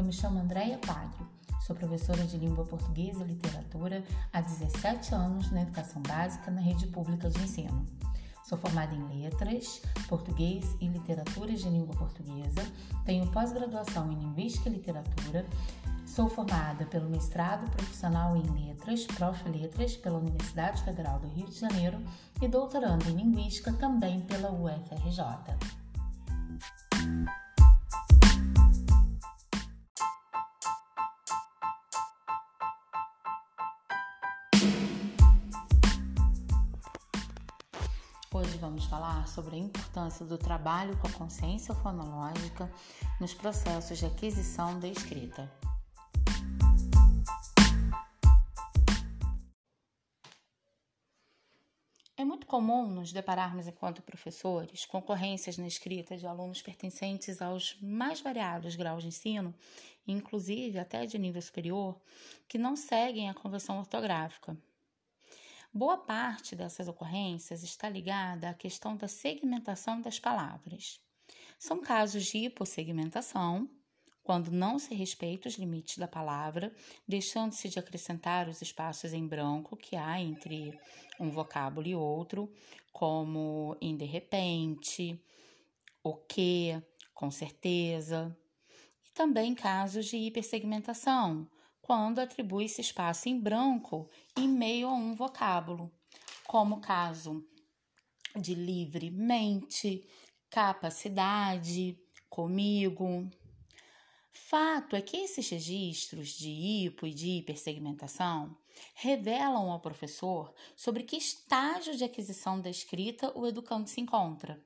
Eu me chamo Andréia Quadro, sou professora de língua portuguesa e literatura há 17 anos na educação básica na rede pública de ensino. Sou formada em letras, português e literatura de língua portuguesa, tenho pós-graduação em linguística e literatura, sou formada pelo mestrado profissional em letras, Prof. Letras, pela Universidade Federal do Rio de Janeiro e doutorando em linguística também pela UFRJ. Falar sobre a importância do trabalho com a consciência fonológica nos processos de aquisição da escrita. É muito comum nos depararmos, enquanto professores, com ocorrências na escrita de alunos pertencentes aos mais variados graus de ensino, inclusive até de nível superior, que não seguem a convenção ortográfica, Boa parte dessas ocorrências está ligada à questão da segmentação das palavras. São casos de hipossegmentação, quando não se respeita os limites da palavra, deixando-se de acrescentar os espaços em branco que há entre um vocábulo e outro, como em de repente, o que, com certeza, e também casos de hipersegmentação, quando atribui-se espaço em branco em meio a um vocábulo, como o caso de livremente, capacidade, comigo. Fato é que esses registros de hipo e de hipersegmentação revelam ao professor sobre que estágio de aquisição da escrita o educando se encontra.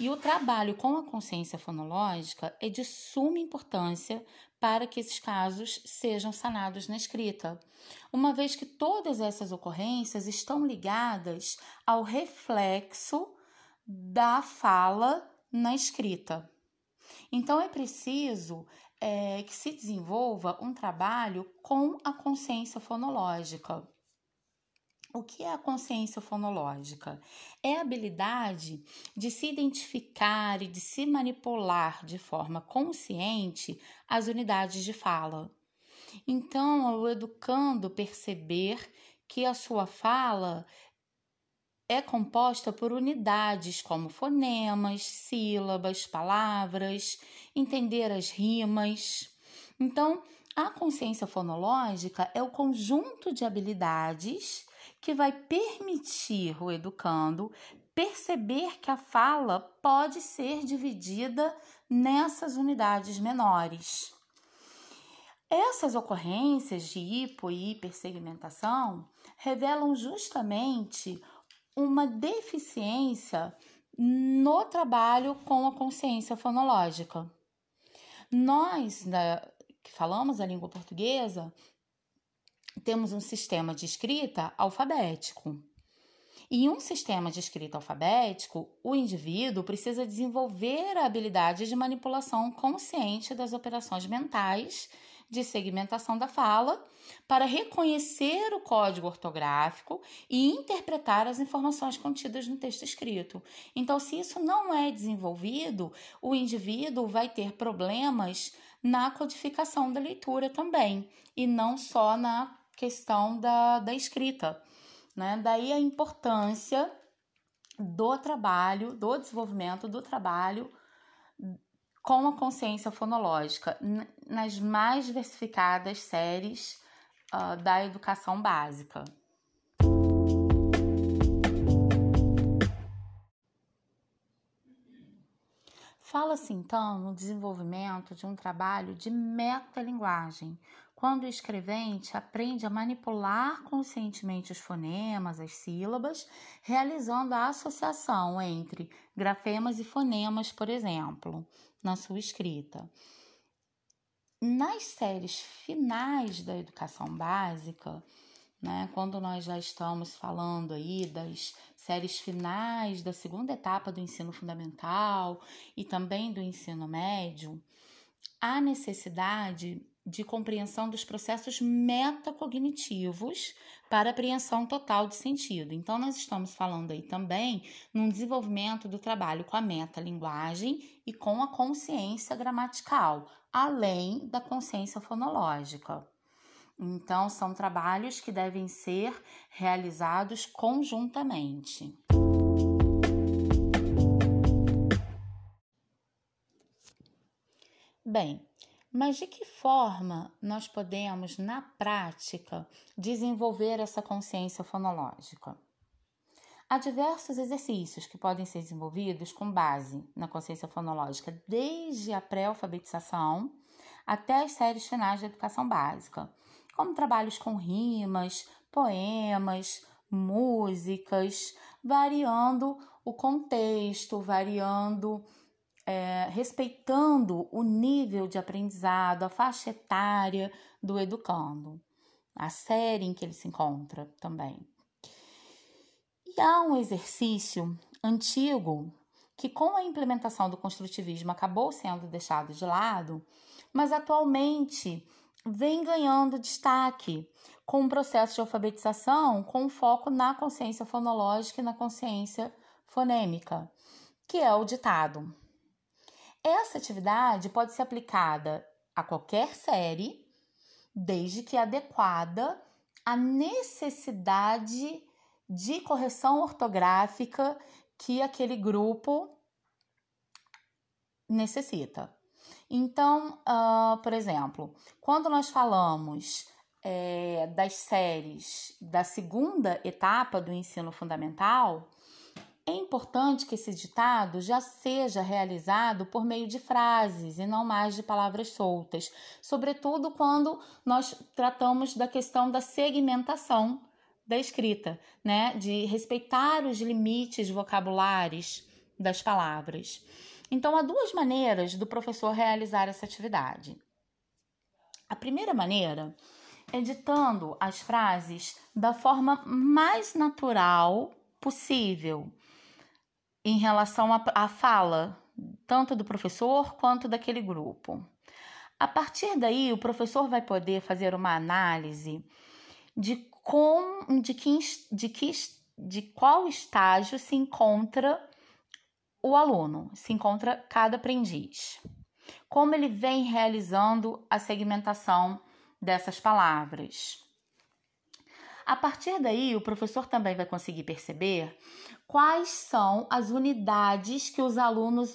E o trabalho com a consciência fonológica é de suma importância para que esses casos sejam sanados na escrita, uma vez que todas essas ocorrências estão ligadas ao reflexo da fala na escrita. Então é preciso é, que se desenvolva um trabalho com a consciência fonológica. O que é a consciência fonológica? É a habilidade de se identificar e de se manipular de forma consciente as unidades de fala. Então, o educando perceber que a sua fala é composta por unidades como fonemas, sílabas, palavras, entender as rimas. Então, a consciência fonológica é o conjunto de habilidades que vai permitir o educando perceber que a fala pode ser dividida nessas unidades menores. Essas ocorrências de hipo e hipersegmentação revelam justamente uma deficiência no trabalho com a consciência fonológica. Nós, que falamos a língua portuguesa, temos um sistema de escrita alfabético. Em um sistema de escrita alfabético, o indivíduo precisa desenvolver a habilidade de manipulação consciente das operações mentais de segmentação da fala para reconhecer o código ortográfico e interpretar as informações contidas no texto escrito. Então, se isso não é desenvolvido, o indivíduo vai ter problemas na codificação da leitura também, e não só na questão da, da escrita. Né? Daí a importância do trabalho, do desenvolvimento do trabalho com a consciência fonológica nas mais diversificadas séries uh, da educação básica. Fala-se então no desenvolvimento de um trabalho de metalinguagem, quando o escrevente aprende a manipular conscientemente os fonemas, as sílabas, realizando a associação entre grafemas e fonemas, por exemplo, na sua escrita. Nas séries finais da educação básica, né, quando nós já estamos falando aí das séries finais da segunda etapa do ensino fundamental e também do ensino médio, há necessidade de compreensão dos processos metacognitivos para apreensão total de sentido. Então, nós estamos falando aí também num desenvolvimento do trabalho com a metalinguagem e com a consciência gramatical, além da consciência fonológica. Então, são trabalhos que devem ser realizados conjuntamente. Bem, mas de que forma nós podemos, na prática, desenvolver essa consciência fonológica? Há diversos exercícios que podem ser desenvolvidos com base na consciência fonológica, desde a pré-alfabetização até as séries finais da educação básica, como trabalhos com rimas, poemas, músicas, variando o contexto, variando é, respeitando o nível de aprendizado, a faixa etária do educando, a série em que ele se encontra também. E há um exercício antigo que, com a implementação do construtivismo, acabou sendo deixado de lado, mas atualmente vem ganhando destaque com o processo de alfabetização com foco na consciência fonológica e na consciência fonêmica, que é o ditado. Essa atividade pode ser aplicada a qualquer série, desde que adequada à necessidade de correção ortográfica que aquele grupo necessita. Então, uh, por exemplo, quando nós falamos é, das séries da segunda etapa do ensino fundamental, é importante que esse ditado já seja realizado por meio de frases e não mais de palavras soltas, sobretudo quando nós tratamos da questão da segmentação da escrita, né, de respeitar os limites vocabulares das palavras. Então, há duas maneiras do professor realizar essa atividade. A primeira maneira é ditando as frases da forma mais natural possível, em relação à fala, tanto do professor quanto daquele grupo. A partir daí, o professor vai poder fazer uma análise de com, de, que, de, que, de qual estágio se encontra o aluno, se encontra cada aprendiz. Como ele vem realizando a segmentação dessas palavras. A partir daí, o professor também vai conseguir perceber quais são as unidades que os alunos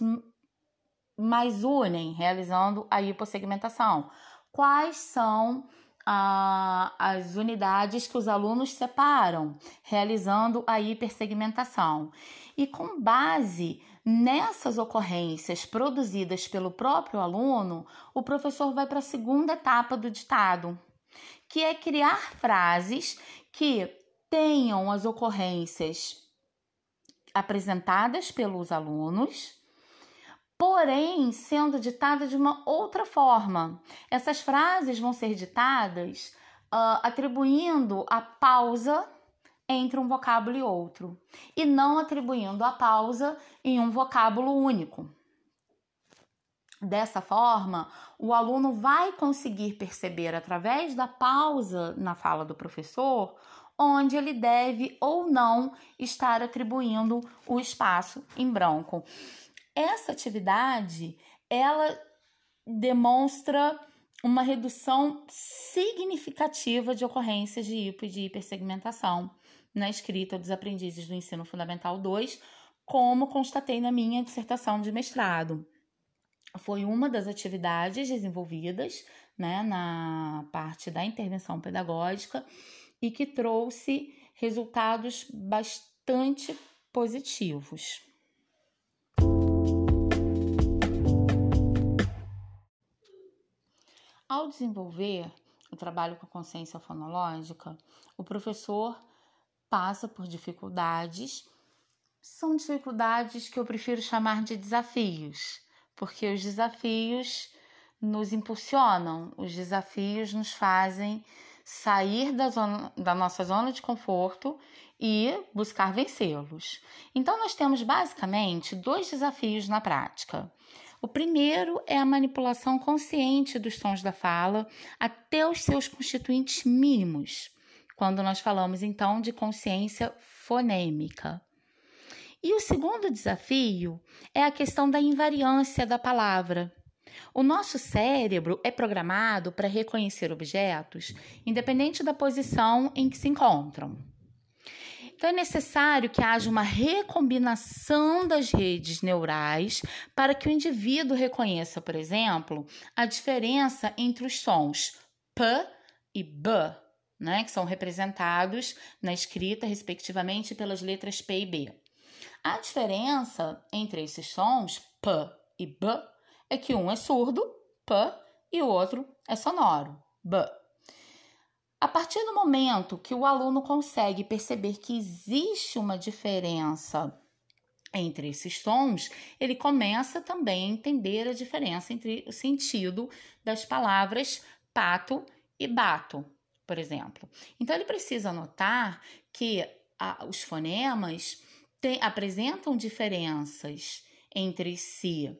mais unem realizando a hipossegmentação. Quais são ah, as unidades que os alunos separam realizando a hipersegmentação. E com base nessas ocorrências produzidas pelo próprio aluno, o professor vai para a segunda etapa do ditado, que é criar frases que tenham as ocorrências apresentadas pelos alunos, porém sendo ditadas de uma outra forma. Essas frases vão ser ditadas uh, atribuindo a pausa entre um vocábulo e outro, e não atribuindo a pausa em um vocábulo único. Dessa forma, o aluno vai conseguir perceber através da pausa na fala do professor onde ele deve ou não estar atribuindo o espaço em branco. Essa atividade, ela demonstra uma redução significativa de ocorrências de hipo e de hipersegmentação na escrita dos aprendizes do ensino fundamental 2, como constatei na minha dissertação de mestrado foi uma das atividades desenvolvidas né, na parte da intervenção pedagógica e que trouxe resultados bastante positivos. Ao desenvolver o trabalho com a consciência fonológica, o professor passa por dificuldades. São dificuldades que eu prefiro chamar de desafios, porque os desafios nos impulsionam, os desafios nos fazem sair da, zona, da nossa zona de conforto e buscar vencê-los. Então, nós temos basicamente dois desafios na prática. O primeiro é a manipulação consciente dos tons da fala até os seus constituintes mínimos, quando nós falamos então de consciência fonêmica. E o segundo desafio é a questão da invariância da palavra. O nosso cérebro é programado para reconhecer objetos independente da posição em que se encontram. Então, é necessário que haja uma recombinação das redes neurais para que o indivíduo reconheça, por exemplo, a diferença entre os sons P e B, né, que são representados na escrita, respectivamente, pelas letras P e B. A diferença entre esses sons, P e B, é que um é surdo, P, e o outro é sonoro, B. A partir do momento que o aluno consegue perceber que existe uma diferença entre esses sons, ele começa também a entender a diferença entre o sentido das palavras pato e bato, por exemplo. Então, ele precisa notar que a, os fonemas apresentam diferenças entre si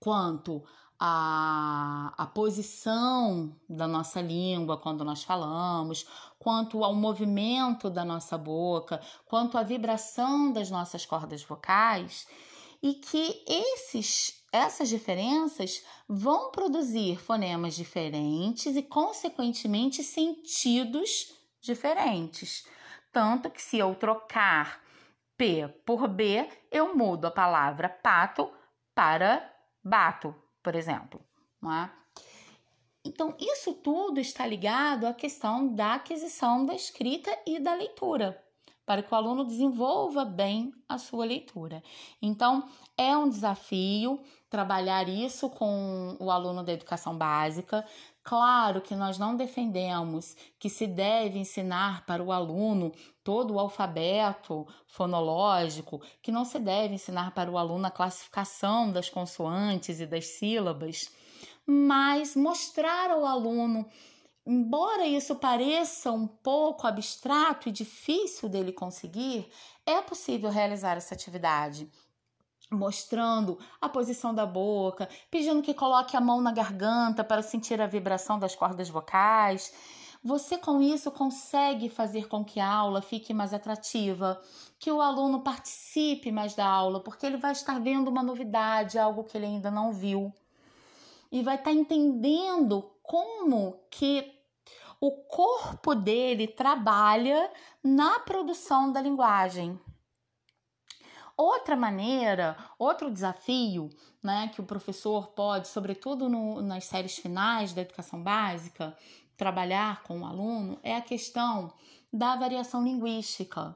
quanto a, a posição da nossa língua quando nós falamos, quanto ao movimento da nossa boca, quanto à vibração das nossas cordas vocais, e que esses, essas diferenças vão produzir fonemas diferentes e, consequentemente, sentidos diferentes. Tanto que, se eu trocar P por B, eu mudo a palavra pato para bato por exemplo. Não é? Então, isso tudo está ligado à questão da aquisição da escrita e da leitura, para que o aluno desenvolva bem a sua leitura. Então, é um desafio trabalhar isso com o aluno da educação básica. Claro que nós não defendemos que se deve ensinar para o aluno todo o alfabeto fonológico, que não se deve ensinar para o aluno a classificação das consoantes e das sílabas, mas mostrar ao aluno, embora isso pareça um pouco abstrato e difícil dele conseguir, é possível realizar essa atividade mostrando a posição da boca, pedindo que coloque a mão na garganta para sentir a vibração das cordas vocais. Você com isso consegue fazer com que a aula fique mais atrativa, que o aluno participe mais da aula, porque ele vai estar vendo uma novidade, algo que ele ainda não viu. E vai estar entendendo como que o corpo dele trabalha na produção da linguagem. Outra maneira, outro desafio né, que o professor pode, sobretudo no, nas séries finais da educação básica, trabalhar com o aluno é a questão da variação linguística.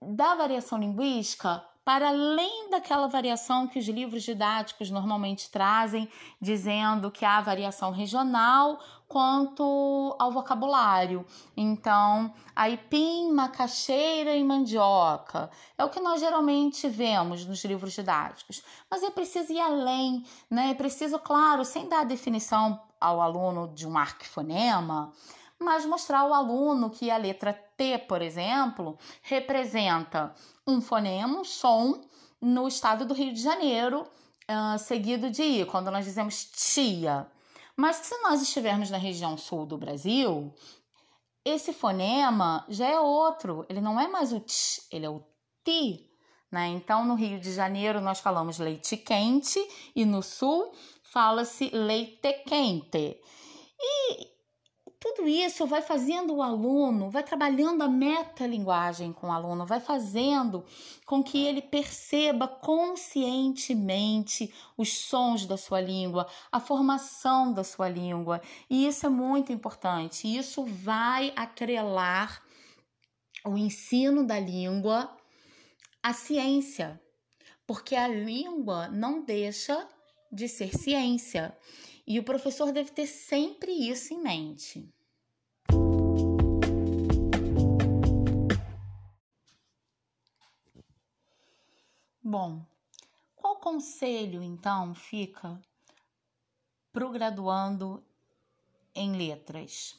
Da variação linguística para além daquela variação que os livros didáticos normalmente trazem, dizendo que há variação regional quanto ao vocabulário. Então, aipim, macaxeira e mandioca é o que nós geralmente vemos nos livros didáticos. Mas é preciso ir além, né? É preciso, claro, sem dar definição ao aluno de um arquifonema, mas mostrar ao aluno que a letra T, por exemplo, representa um fonema, um som, no estado do Rio de Janeiro, uh, seguido de I, quando nós dizemos tia. Mas se nós estivermos na região sul do Brasil, esse fonema já é outro, ele não é mais o t, ele é o ti. Né? Então, no Rio de Janeiro, nós falamos leite quente e no sul fala-se leite quente. E tudo isso vai fazendo o aluno, vai trabalhando a metalinguagem com o aluno, vai fazendo com que ele perceba conscientemente os sons da sua língua, a formação da sua língua. E isso é muito importante. Isso vai atrelar o ensino da língua à ciência, porque a língua não deixa de ser ciência. E o professor deve ter sempre isso em mente. Bom, qual conselho então fica para o graduando em letras,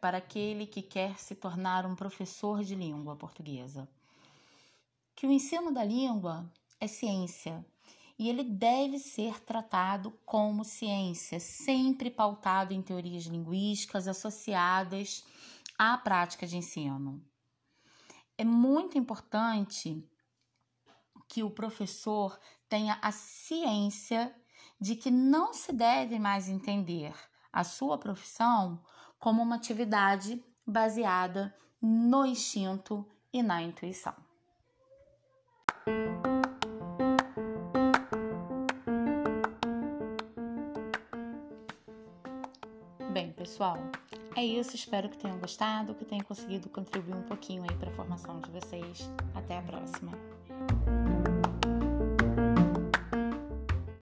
para aquele que quer se tornar um professor de língua portuguesa? Que o ensino da língua é ciência e ele deve ser tratado como ciência, sempre pautado em teorias linguísticas associadas à prática de ensino. É muito importante que o professor tenha a ciência de que não se deve mais entender a sua profissão como uma atividade baseada no instinto e na intuição. Pessoal, é isso. Espero que tenham gostado, que tenham conseguido contribuir um pouquinho aí para a formação de vocês. Até a próxima.